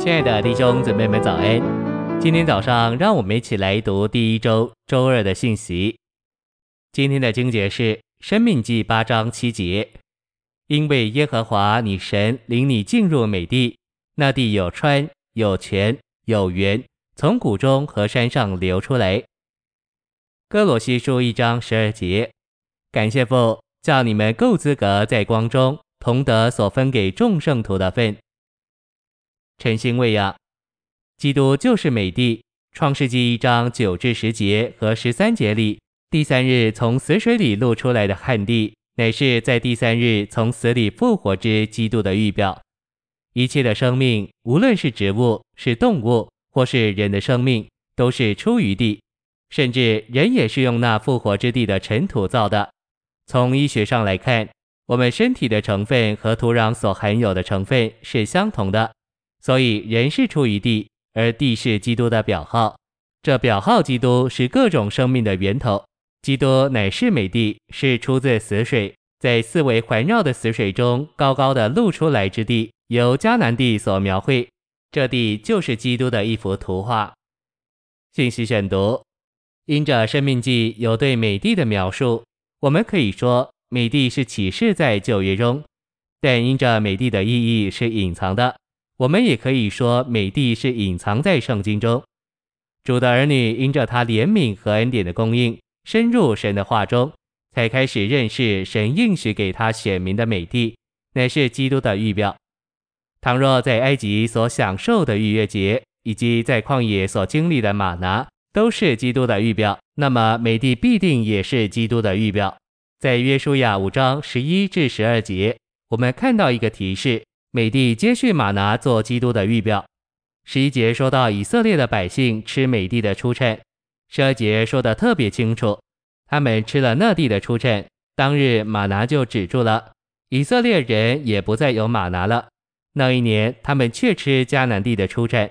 亲爱的弟兄姊妹们，早安！今天早上，让我们一起来读第一周周二的信息。今天的经节是《申命记》八章七节：“因为耶和华你神领你进入美地，那地有川、有泉、有源，从谷中和山上流出来。”哥罗西书一章十二节：“感谢父，叫你们够资格在光中同得所分给众圣徒的份。”晨星喂养，基督就是美地。创世纪一章九至十节和十三节里，第三日从死水里露出来的旱地，乃是在第三日从死里复活之基督的预表。一切的生命，无论是植物、是动物，或是人的生命，都是出于地，甚至人也是用那复活之地的尘土造的。从医学上来看，我们身体的成分和土壤所含有的成分是相同的。所以人是出于地，而地是基督的表号。这表号基督是各种生命的源头。基督乃是美地，是出自死水，在四围环绕的死水中高高的露出来之地，由迦南地所描绘。这地就是基督的一幅图画。信息选读：因着生命记有对美地的描述，我们可以说美地是启示在旧约中，但因着美地的意义是隐藏的。我们也可以说，美地是隐藏在圣经中。主的儿女因着他怜悯和恩典的供应，深入神的话中，才开始认识神应许给他选民的美地，乃是基督的预表。倘若在埃及所享受的逾越节，以及在旷野所经历的吗哪，都是基督的预表，那么美地必定也是基督的预表。在约书亚五章十一至十二节，我们看到一个提示。美地接续马拿做基督的预表。十一节说到以色列的百姓吃美地的出产，十二节说的特别清楚，他们吃了那地的出产，当日马拿就止住了，以色列人也不再有马拿了。那一年他们却吃迦南地的出产。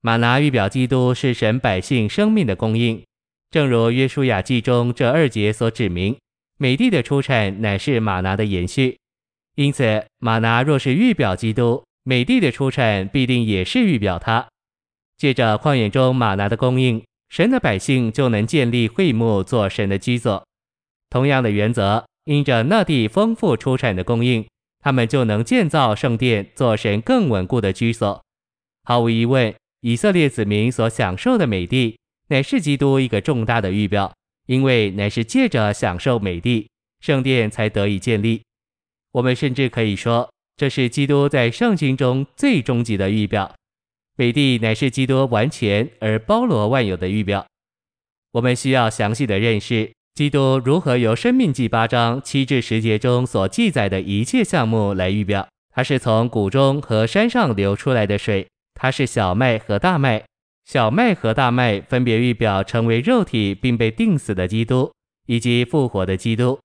马拿预表基督是神百姓生命的供应，正如约书亚记中这二节所指明，美地的出产乃是马拿的延续。因此，吗哪若是预表基督，美地的出产必定也是预表他。借着旷野中吗哪的供应，神的百姓就能建立会幕做神的居所。同样的原则，因着那地丰富出产的供应，他们就能建造圣殿做神更稳固的居所。毫无疑问，以色列子民所享受的美地，乃是基督一个重大的预表，因为乃是借着享受美地，圣殿才得以建立。我们甚至可以说，这是基督在圣经中最终极的预表。美地乃是基督完全而包罗万有的预表。我们需要详细的认识基督如何由生命记八章七至十节中所记载的一切项目来预表。它是从谷中和山上流出来的水，它是小麦和大麦。小麦和大麦分别预表成为肉体并被钉死的基督，以及复活的基督。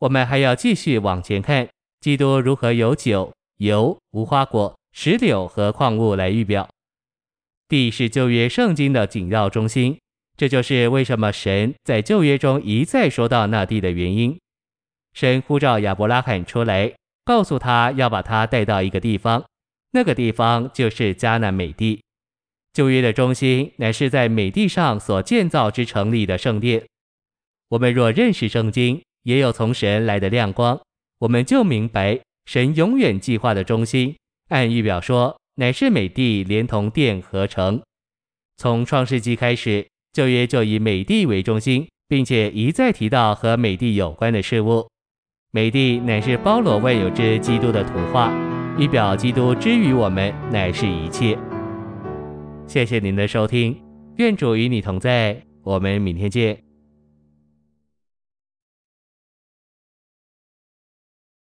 我们还要继续往前看，基督如何由酒、油、无花果、石榴和矿物来预表。地是旧约圣经的紧要中心，这就是为什么神在旧约中一再说到那地的原因。神呼召亚伯拉罕出来，告诉他要把他带到一个地方，那个地方就是迦南美地。旧约的中心乃是在美地上所建造之城里的圣殿。我们若认识圣经，也有从神来的亮光，我们就明白神永远计划的中心，按预表说，乃是美帝连同殿和城。从创世纪开始，旧约就以美帝为中心，并且一再提到和美帝有关的事物。美帝乃是包罗万有之基督的图画，预表基督之于我们乃是一切。谢谢您的收听，愿主与你同在，我们明天见。